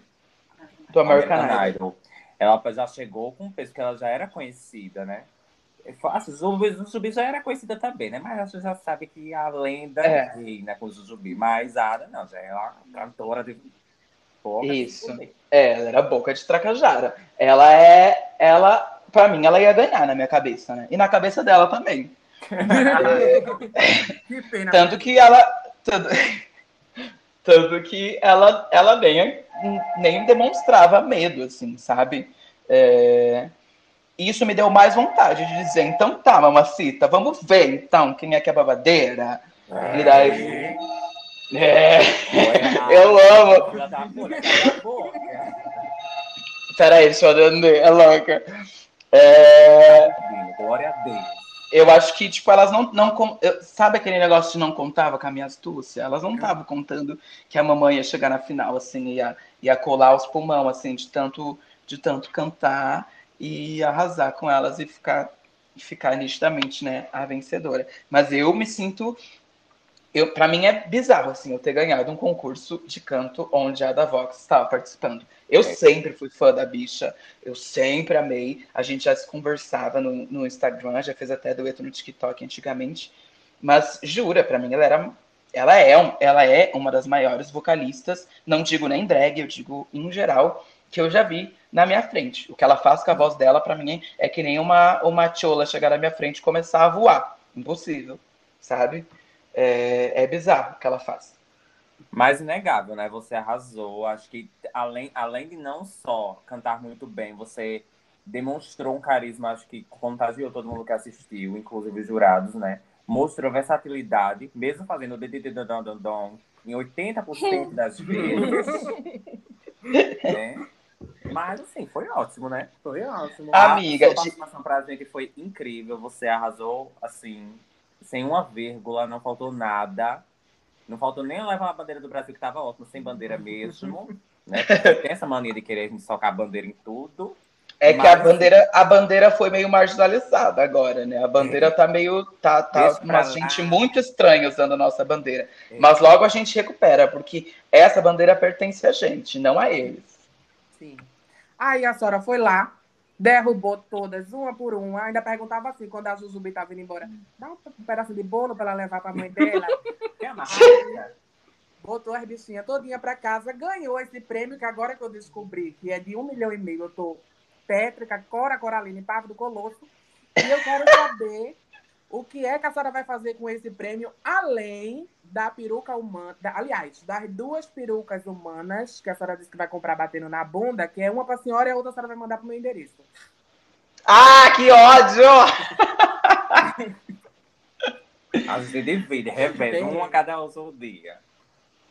Do American, Idol. Ela já chegou com um peso, porque ela já era conhecida, né? É Zubi, Zubi já era conhecida também, né? Mas a gente já sabe que a lenda É. é né, com o Zubi. Mas a Ada não, já é uma cantora de de Isso. Zubi. É, ela era boca de tracajara. Ela é. Ela, pra mim, ela ia ganhar na minha cabeça, né? E na cabeça dela também. [LAUGHS] Que pena. Tanto que ela. Tanto, [LAUGHS] tanto que ela, ela nem, nem demonstrava medo, assim, sabe? É, isso me deu mais vontade de dizer, então tá, mamacita, vamos ver então quem é que é babadeira. E daí. É, [LAUGHS] eu amo. A boca. Peraí, deixa eu atender, é louca. É, Glória a Deus. Eu acho que, tipo, elas não. não sabe aquele negócio de não contava com a minha astúcia? Elas não estavam contando que a mamãe ia chegar na final, assim, ia, ia colar os pulmão, assim, de tanto, de tanto cantar e arrasar com elas e ficar, ficar nitidamente, né, a vencedora. Mas eu me sinto. Eu, para mim é bizarro, assim, eu ter ganhado um concurso de canto onde a da Vox estava participando. Eu sempre fui fã da bicha, eu sempre amei. A gente já se conversava no, no Instagram, já fez até dueto no TikTok antigamente. Mas jura, pra mim ela era, ela é, um- ela é uma das maiores vocalistas. Não digo nem drag, eu digo em geral que eu já vi na minha frente. O que ela faz com a voz dela, pra mim, é que nem uma uma chola chegar na minha frente e começar a voar. Impossível, sabe? É, é bizarro o que ela faz. Mas inegável, né? Você arrasou. Acho que além, além de não só cantar muito bem, você demonstrou um carisma, acho que contagiou todo mundo que assistiu, inclusive os jurados, né? Mostrou versatilidade, mesmo fazendo o dedidodododom em 80% das vezes. né? Mas assim, foi ótimo, né? Foi ótimo. Amiga, a sua de- participação pra gente foi incrível. Você arrasou, assim, sem uma vírgula, não faltou nada. Não faltou nem levar a bandeira do Brasil, que tava ótimo, sem bandeira mesmo. Né? Tem essa mania de querer a gente socar a bandeira em tudo. É que Mas- a bandeira, a bandeira foi meio marginalizada agora, né? A bandeira tá meio. tá, tá uma gente muito estranha usando a nossa bandeira. Mas logo a gente recupera, porque essa bandeira pertence a gente, não a eles. Sim. Aí a senhora foi lá, derrubou todas, uma por uma. Ainda perguntava assim, quando a Jujubi estava indo embora, dá um pedaço de bolo para ela levar para a mãe dela. [LAUGHS] Que amarrada. Botou as bichinhas todinha para casa, ganhou esse prêmio que agora que eu descobri que é de um milhão e meio. Eu tô tétrica, Cora Coralina e Pavo do Colosso. E eu quero saber o que é que a senhora vai fazer com esse prêmio, além da peruca humana. da- aliás, das duas perucas humanas que a senhora disse que vai comprar batendo na bunda, que é uma para a senhora e a outra a senhora vai mandar pro meu endereço. Ah, que ódio! [LAUGHS] A gente divide, uma cada um seu dia.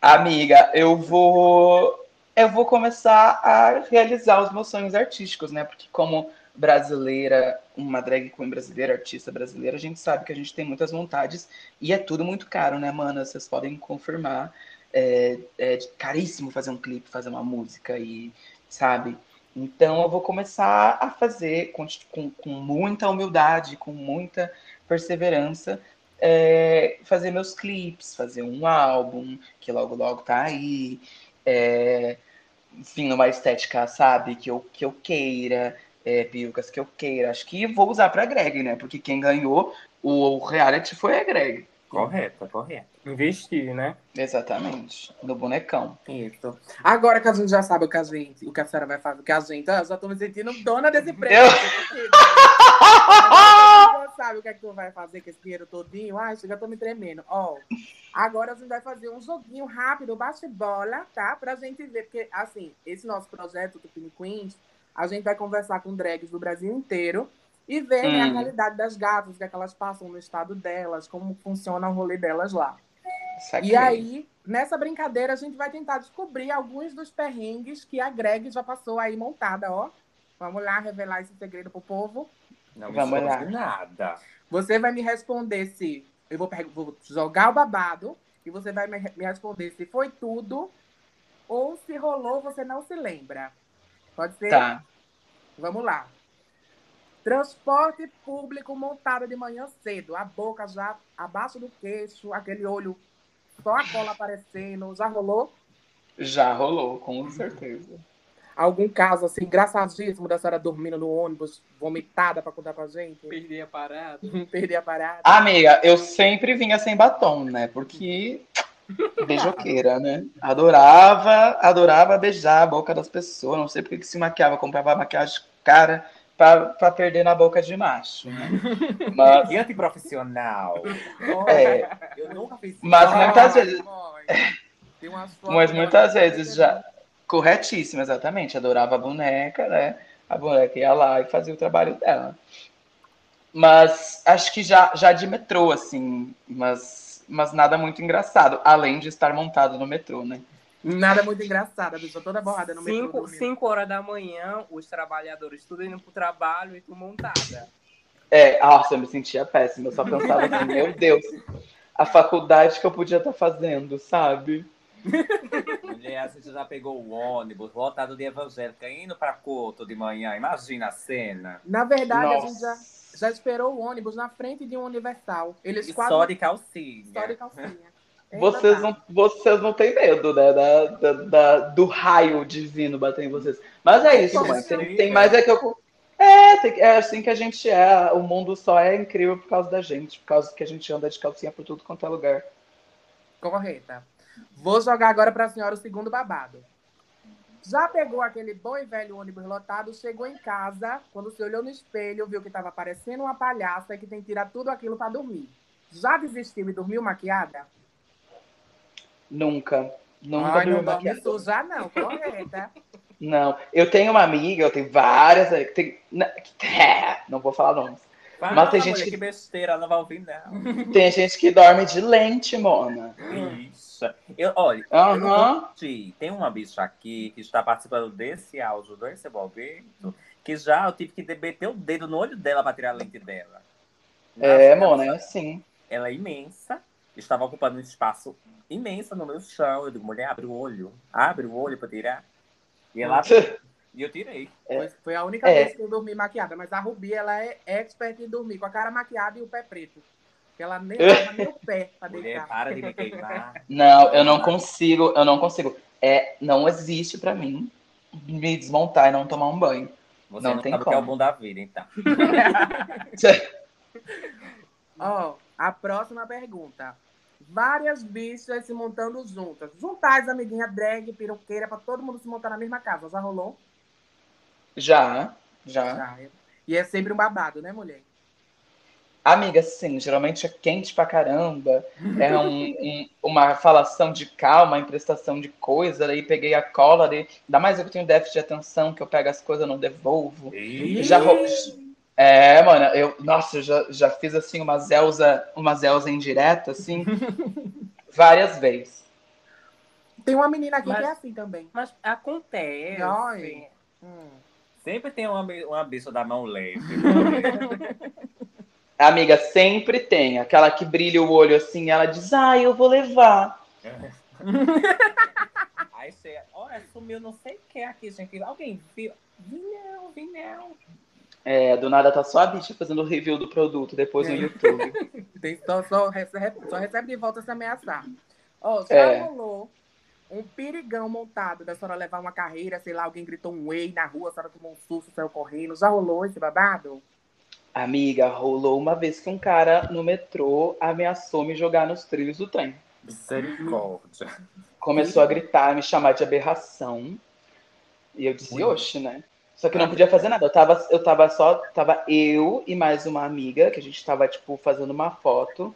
Amiga, eu vou. Eu vou começar a realizar os meus sonhos artísticos, né? Porque como brasileira, uma drag queen brasileira, artista brasileira, a gente sabe que a gente tem muitas vontades e é tudo muito caro, né, mana? Vocês podem confirmar. É, é caríssimo fazer um clipe, fazer uma música e, sabe? Então eu vou começar a fazer com, com, com muita humildade, com muita perseverança, é, fazer meus clipes, fazer um álbum que logo logo tá aí, é, enfim, numa estética, sabe, que eu, que eu queira, é, perucas que eu queira. Acho que vou usar pra Greg, né? Porque quem ganhou o reality foi a Greg. Correto, correto. Investir, né? Exatamente. No bonecão. Isso. Agora que a gente já sabe o que a gente, o que a senhora vai fazer, o que a gente, ah, eu já tô me sentindo dona desse prêmio. Eu- Agora sabe o que é que tu vai fazer com esse dinheiro todinho. Ai, já tô me tremendo. Ó, agora a gente vai fazer um joguinho rápido, bate-bola, tá? Pra gente ver, porque, assim, esse nosso projeto do Pini Queens, a gente vai conversar com drags do Brasil inteiro e ver né, a Hum. realidade das gatas, o que, é que elas passam no estado delas, como funciona o rolê delas lá. Saquei. E aí, nessa brincadeira, a gente vai tentar descobrir alguns dos perrengues que a Greg já passou aí montada, ó. Vamos lá revelar esse segredo pro povo. Não Vamos lá. nada. Você vai me responder se. Eu vou, vou jogar o babado e você vai me, me responder se foi tudo ou se rolou, você não se lembra. Pode ser? Tá. Vamos lá. Transporte público montado de manhã cedo, a boca já abaixo do queixo, aquele olho só a cola aparecendo. Já rolou? Já rolou, com certeza. Algum caso assim, engraçadíssimo da senhora dormindo no ônibus, vomitada pra contar pra gente? Perder a parada. [LAUGHS] Perder a parada. Amiga, eu sempre vinha sem batom, né? Porque beijoqueira, né? Adorava, adorava beijar a boca das pessoas. Não sei porque que se maquiava, comprava maquiagem cara pra perder na boca de macho, né? [LAUGHS] Mas, E antiprofissional. é, Eu nunca fiz isso. Mas muitas vezes- mas muitas vezes já. Corretíssima, exatamente. Adorava a boneca, né? A boneca ia lá e fazia o trabalho dela. Mas acho que já, já de metrô, assim, mas, mas nada muito engraçado, além de estar montado no metrô, né? Nada muito engraçado, a pessoa toda borrada no metrô. Cinco, dormindo. cinco horas da manhã, os trabalhadores tudo indo pro trabalho e tu montada. É, nossa, eu me sentia péssima, eu só pensava assim, [LAUGHS] meu Deus, a faculdade que eu podia estar fazendo, sabe? Mulher, a gente já pegou o ônibus lotado de evangélica indo pra Couto de manhã. Imagina a cena. Na verdade, a gente Nossa. já, já esperou o ônibus na frente de um Universal. Eles E quase. só de calcinha. só de calcinha. É Vocês não, vocês não têm medo, né? Da, da- da- do raio divino bater em vocês. Mas é isso, mãe. Tem, tem mais é que eu. É, tem- é assim que a gente é. O mundo só é incrível por causa da gente, por causa que a gente anda de calcinha por tudo quanto é lugar. Correta. Vou jogar agora para a senhora o segundo babado. Já pegou aquele bom e velho ônibus lotado, chegou em casa, quando se olhou no espelho, viu que estava parecendo uma palhaça e que tem que tirar tudo aquilo para dormir. Já desistiu e dormiu maquiada? Nunca. Nunca Ai, não dormi maquiada. suja, não. Correta. Não. Eu tenho uma amiga, eu tenho várias. eh, Tem, na- [LAUGHS] não vou falar nomes. Mas tem gente mulher, que- que besteira, ela não vai ouvir, não. Tem gente que dorme de lente, Mona. Ixi. Bicha. Eu, olha, eu vou mentir. Tem uma bicha aqui que está participando desse áudio do Momento, que já eu tive que meter o dedo no olho dela para tirar a lente dela. É, mona, é assim. Ela é imensa, estava ocupando um espaço imenso no meu chão. Eu digo, mulher, abre o olho. Abre o olho para tirar. E ela e eu tirei. Foi, foi a única É. vez que eu dormi maquiada. Mas a Rubi, ela é expert em dormir com a cara maquiada e o pé preto. Porque ela nem o pé pra Mulher, deitar. para de me queimar. Não, eu não consigo, eu não consigo. É, não existe pra mim me desmontar e não tomar um banho. Você Não não, tem sabe o que é o como. bom da vida, então. [LAUGHS] Ó, a próxima pergunta. Várias bichas se montando juntas. Juntar as amiguinhas drag, piroqueira, pra todo mundo se montar na mesma casa. Já rolou? Já, já. Já. E é sempre um babado, né, mulher? Amiga, sim, geralmente é quente pra caramba. É um- um- uma falação de calma, emprestação de coisa. Daí peguei a cola, daí, ainda mais eu que tenho déficit de atenção, que eu pego as coisas e não devolvo. Já ro- É, mano, eu, nossa, eu já, já fiz assim uma Zelza, uma Zelza indireta, assim, [LAUGHS] várias vezes. Tem uma menina aqui Mas- que é assim também. Mas acontece. Ai. Sempre tem uma, uma bicha da mão leve. [LAUGHS] Amiga, sempre tem aquela que brilha o olho assim, ela diz, ai, eu vou levar. Aí chega, olha, sumiu não sei o que aqui, gente. Alguém viu? Vi não, vi não. É, do nada tá só a bicha fazendo review do produto depois no É. YouTube. [LAUGHS] Tem, só, só, recebe, só recebe de volta se ameaçar. Ó, já É. rolou um perigão montado da senhora levar uma carreira, sei lá, alguém gritou um ei na rua, a senhora tomou um susto, saiu correndo. Já rolou esse babado? Amiga, rolou uma vez que um cara no metrô ameaçou me jogar nos trilhos do trem. Misericórdia. Começou a gritar, me chamar de aberração. E eu disse, oxe, né? Só que não podia fazer nada. Eu tava, eu tava só, tava eu e mais uma amiga, que a gente tava, tipo, fazendo uma foto.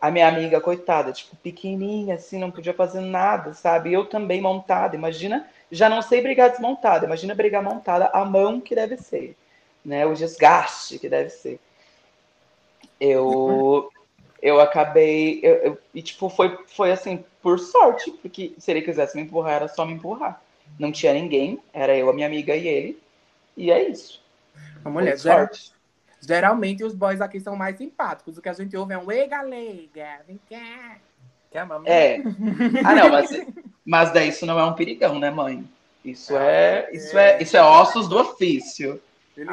A minha amiga, coitada, tipo, pequenininha, assim, não podia fazer nada, sabe? Eu também montada. Imagina, já não sei brigar desmontada. Imagina brigar montada, a mão que deve ser, né? O desgaste que deve ser. Eu, eu acabei, eu, eu- e tipo, foi, foi assim, por sorte, porque se ele quisesse me empurrar, era só me empurrar. Não tinha ninguém, era eu, a minha amiga e ele. E é isso. A mulher, geral- geralmente os boys aqui são mais simpáticos. O que a gente ouve é um ei, galega, vem cá. Que a mamãe. É. Ah, não, mas, mas daí isso não é um perigão, né, mãe? Isso é, isso é, isso é ossos do ofício. Ele,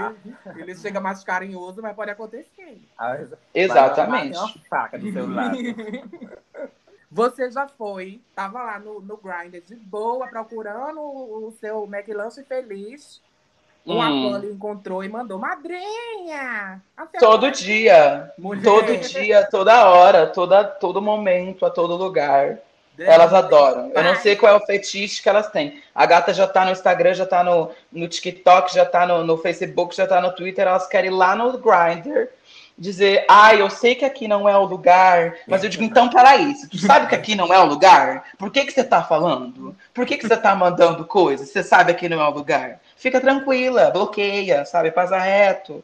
ele chega mais carinhoso, mas pode acontecer. Ah, Exatamente. Uma faca do seu lado. [LAUGHS] Você já foi, tava lá no, no Grindr de boa, procurando o, o seu McLanche feliz. Um Hum. fã encontrou e mandou, madrinha! Todo dia, Mulher, todo dia, toda hora, toda, todo momento, a todo lugar. Elas adoram. Eu não sei qual é o fetiche que elas têm. A gata já tá no Instagram, já tá no, no TikTok, já tá no, no Facebook, já tá no Twitter. Elas querem ir lá no Grindr dizer, ah, eu sei que aqui não é o lugar, mas eu digo, então, peraí, se tu sabe que aqui não é o lugar, por que que você tá falando? Por que que você tá mandando coisas? Você sabe que não é o lugar? Fica tranquila, bloqueia, sabe? Passa reto.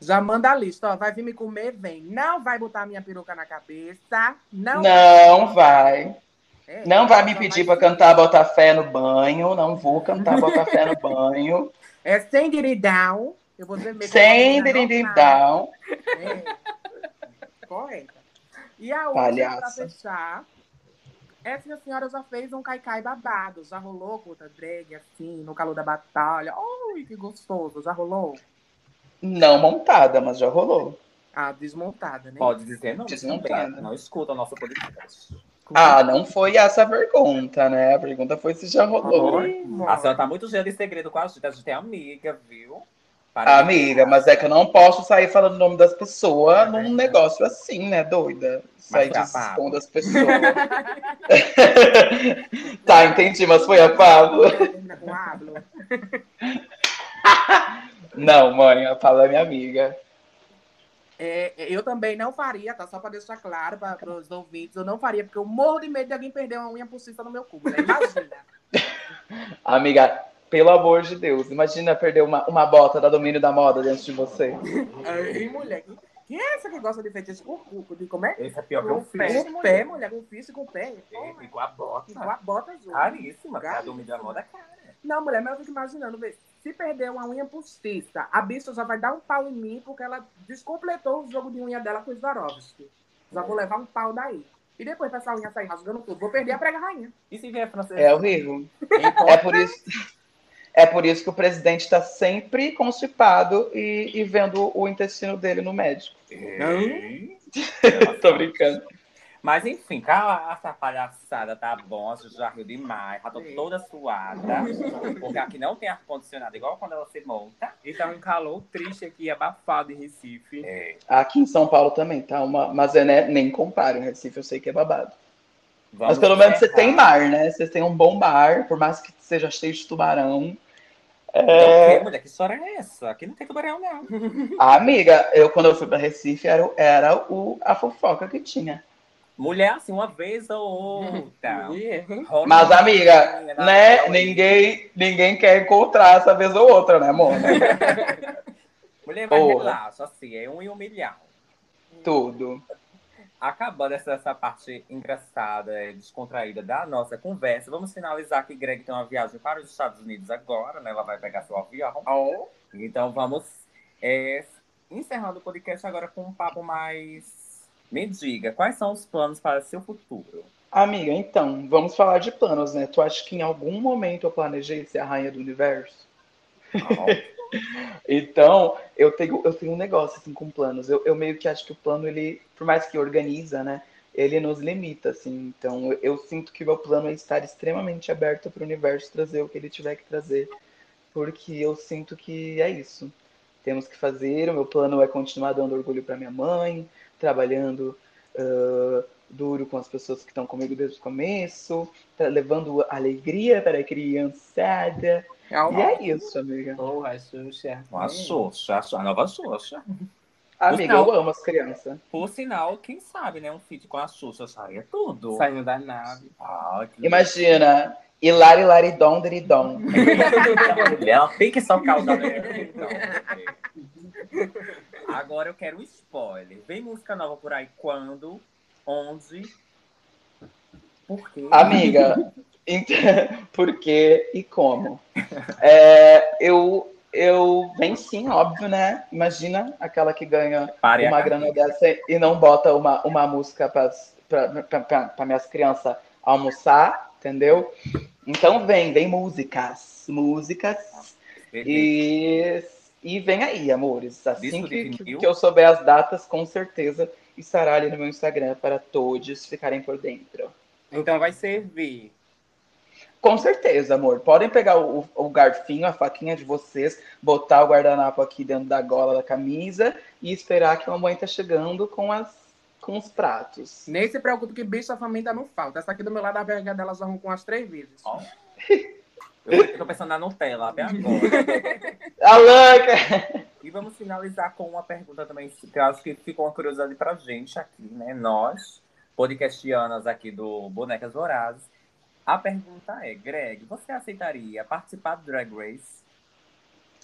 Já manda a lista, ó. Vai vir me comer, vem. Não vai botar minha peruca na cabeça. Não, Não vai. É, Não vai me pedir seguir. cantar Bota Fé no banho. Não vou cantar Bota Fé no banho. [LAUGHS] É sem diridão. Eu vou dizer mesmo. Sem dar diridão. É. Correta. E a última, fechar. Essa senhora já fez um caicai babado. Já rolou com outra drag, assim, no calor da batalha. Ui, que gostoso. Já rolou? Não montada, mas já rolou. Ah, desmontada, né? Pode dizer não, Desmontada. Não escuta o nosso podcast. Ah, não foi essa a pergunta, né? A pergunta foi se já rolou. Oi, A senhora tá muito cheia de segredo com a gente. A gente é amiga, viu? Para Amiga, mas é que eu não posso sair falando o nome das pessoas É num negócio assim, né, doida? Sair expondo as pessoas. [LAUGHS] tá, entendi, mas foi a Pablo. [LAUGHS] Não, mãe, a Pablo é minha amiga. É, eu também não faria, tá? Só pra deixar claro para os ouvintes, eu não faria, porque eu morro de medo de alguém perder uma unha postiça no meu cu. Né? Imagina. [LAUGHS] Amiga, pelo amor de Deus, imagina perder uma, uma bota da domínio da moda dentro de você. [LAUGHS] Ei, mulher, que, Quem é essa que gosta de fetiche com o cu? De como é? Esse é pior que Com eu o pé, com o pé, mulher, com o ficho e com o pé. E com a bota. E com a bota azul. Caríssima, Cara. cada um milhão amor da cara. Não, mulher, mas eu fico imaginando, vê, se perder uma unha postiça, a bicha já vai dar um pau em mim porque ela descompletou o jogo de unha dela com os Swarovski. Já vou levar um pau daí. E depois, pra essa unha sair rasgando tudo, vou perder a prega rainha. E se vier francês? É horrível. É por isso, é por isso que o presidente está sempre constipado e, e vendo o intestino dele no médico. Tô brincando. Mas enfim, cala essa palhaçada, tá bom? A gente já riu demais, já tô toda suada. Porque aqui não tem ar-condicionado, igual quando ela se monta. E tá um calor triste aqui, abafado em Recife. É, Aqui em São Paulo também, tá? Uma, mas é, né, nem comparo. Em Recife eu sei que é babado. vamos Mas pelo menos você tem mar, né? Você tem um bom mar, por mais que seja cheio de tubarão. É... que, mulher, que história é essa? Aqui não tem tubarão, não. Amiga, eu quando eu fui pra Recife, era, o- era o, a fofoca que tinha. Mulher, assim, uma vez ou outra. [LAUGHS] Mas, amiga, né? Ninguém, ninguém quer encontrar essa vez ou outra, né, amor? [LAUGHS] Mulher, vai Porra. relaxa, assim, é um em um milhão. Tudo. Acabando essa, essa parte engraçada e descontraída da nossa conversa, vamos finalizar que Greg tem uma viagem para os Estados Unidos agora, né? Ela vai pegar seu avião. Então vamos é, encerrando o podcast agora com um papo mais. Me diga, quais são os planos para seu futuro? Amiga, então, vamos falar de planos, né? Tu acha que em algum momento eu planejei ser a rainha do universo? [LAUGHS] Então, eu tenho, eu tenho um negócio assim com planos. Eu, eu meio que acho que o plano, ele, por mais que organiza, né? Ele nos limita, assim. Então, eu, eu sinto que o meu plano é estar extremamente aberto para o universo trazer o que ele tiver que trazer. Porque eu sinto que é isso. Temos que fazer. O meu plano é continuar dando orgulho para minha mãe, trabalhando ah, duro com as pessoas que estão comigo desde o começo, tá levando alegria para a criançada. E é isso, amiga. Porra, Xuxa. A Xuxa, a nova Xuxa. Amiga, Não. eu amo as crianças. Por sinal, quem sabe, né? Um feat com a Xuxa saia tudo. Saindo da nave. Ah, que Imagina, Hilari Laridom Deridom. Mulher, [LAUGHS] ela tem que socar o [LAUGHS] galera. Agora eu quero um spoiler. Vem música nova por aí quando? Onde? Por quê? Amiga, [LAUGHS] por quê e como? É, eu, eu, bem sim, óbvio, né? Imagina aquela que ganha Pare uma grana dessa e não bota uma, uma música para minhas crianças almoçar, entendeu? Então vem, vem músicas, músicas e, e vem aí, amores. Assim que, que, eu souber as datas, com certeza estará ali no meu Instagram para todos ficarem por dentro. Então vai servir. Com certeza, amor. Podem pegar o, o garfinho, a faquinha de vocês, botar o guardanapo aqui dentro da gola da camisa e esperar que a mamãe tá chegando com, as, com os pratos. Nem se preocupe que bicho a família não falta. Essa aqui do meu lado, a barriga dela já arrancou umas três vezes. Ó. [LAUGHS] Eu tô [LAUGHS] pensando na Nutella até [LAUGHS] agora. Alanca! E vamos finalizar com uma pergunta também, que eu acho que ficou uma curiosidade pra gente aqui, né? Nós, podcastianas aqui do Bonecas Vorazes. A pergunta é, Greg, você aceitaria participar do Drag Race?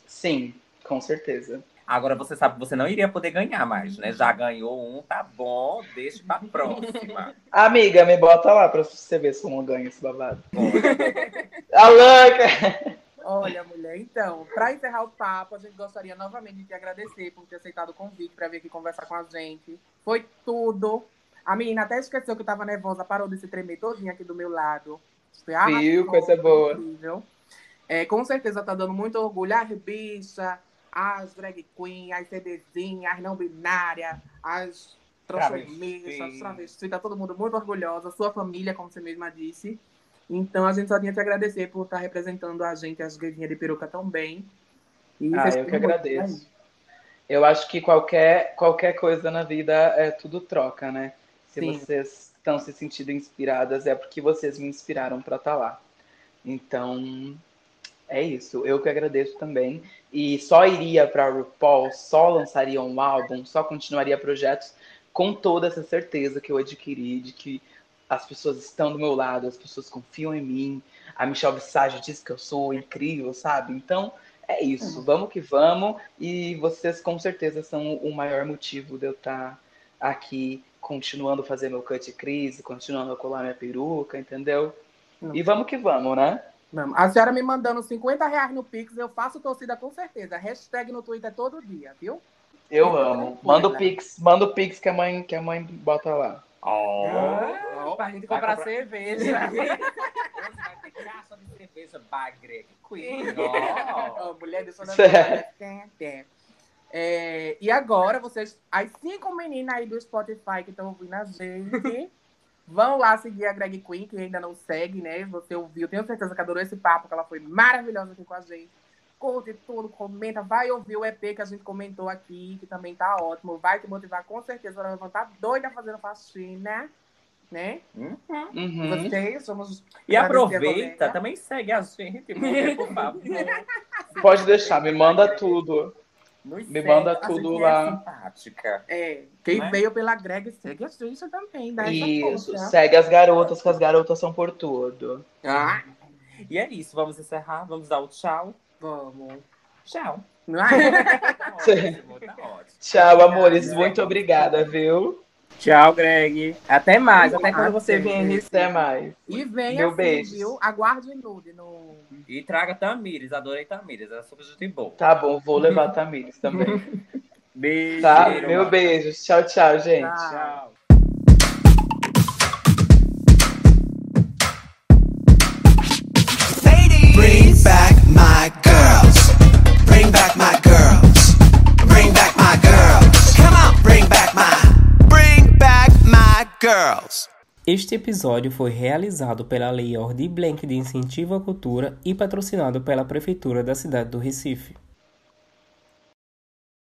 Sim, com certeza. Agora você sabe que você não iria poder ganhar mais, né? Já ganhou um, tá bom, deixa pra próxima. Amiga, me bota lá pra você ver se eu não ganho esse babado. [LAUGHS] Alanca! Olha, mulher, então, para encerrar o papo, a gente gostaria novamente de te agradecer por ter aceitado o convite para vir aqui conversar com a gente. Foi tudo. A menina até esqueceu que eu tava nervosa, parou de se tremer todinha aqui do meu lado. Foi Viu? Coisa boa. Incrível. É, com certeza tá dando muito orgulho às bichas, às drag queen, às CDzinhas, às não binárias, às transformistas, Travesti. travestis, tá todo mundo muito orgulhosa, sua família, como você mesma disse. Então a gente só tinha que agradecer por estar representando a gente, as gaysinhas de peruca tão bem. E Ah, eu que agradeço. Eu acho que qualquer, qualquer coisa na vida é tudo troca, né? Se Sim. vocês estão se sentindo inspiradas, é porque vocês me inspiraram para estar lá. Então, é isso. Eu que agradeço também. E só iria para RuPaul, só lançaria um álbum, só continuaria projetos com toda essa certeza que eu adquiri de que as pessoas estão do meu lado, as pessoas confiam em mim. A Michelle Visage diz que eu sou incrível, sabe? Então, é isso, vamos que vamos. E vocês com certeza são o maior motivo de eu estar aqui continuando a fazer meu cut crise, continuando a colar minha peruca, entendeu? E vamos que vamos, né? Não, a senhora me mandando 50 reais no Pix, eu faço torcida com certeza. Hashtag no Twitter todo dia, viu? Eu amo. Manda o? Pix, manda o Pix que a mãe, que a mãe bota lá. Oh, pra gente comprar comprar- cerveja. [LAUGHS] De cerveja. Ó, mulher eu Certo. é, E agora, vocês, as cinco meninas aí do Spotify que estão ouvindo a gente, vão lá seguir a Greg Queen, que ainda não segue, né? Você ouviu, tenho certeza que adorou esse papo, que ela foi maravilhosa aqui com a gente. Curte tudo, comenta, vai ouvir o EP que a gente comentou aqui, que também tá ótimo. Vai te motivar com certeza, ela vai estar doida fazendo faxina, né? Uhum. Vocês somos. E aproveita, também segue a gente, por favor. Pode deixar, me manda tudo. Nos Me segue, manda tudo gente lá. É simpática. É, quem Né? veio pela Greg segue a gente também, dá Isso, força. segue as garotas, que as garotas são por tudo. Ah, E é isso, vamos encerrar, vamos dar o tchau. vamos. Tchau. É? [LAUGHS] Tá ótimo, tá ótimo. Tchau, amores. Muito obrigada, viu? Tchau, Greg. Até mais, até quando você vier em Recife. Até mais. E vem Meu assim, beijo. viu? Aguarde o nude no. E traga Tamires, adorei Tamires, ela é super gente boa. Tá bom, vou levar Tamires também. [LAUGHS] Beijo. Tá? Meu beijo. Tchau, tchau, gente. Tchau. Tchau. Bring back my girls. Bring back my girls. Girls. Este episódio foi realizado pela Lei Ordi Blank de Incentivo à Cultura e patrocinado pela Prefeitura da cidade do Recife.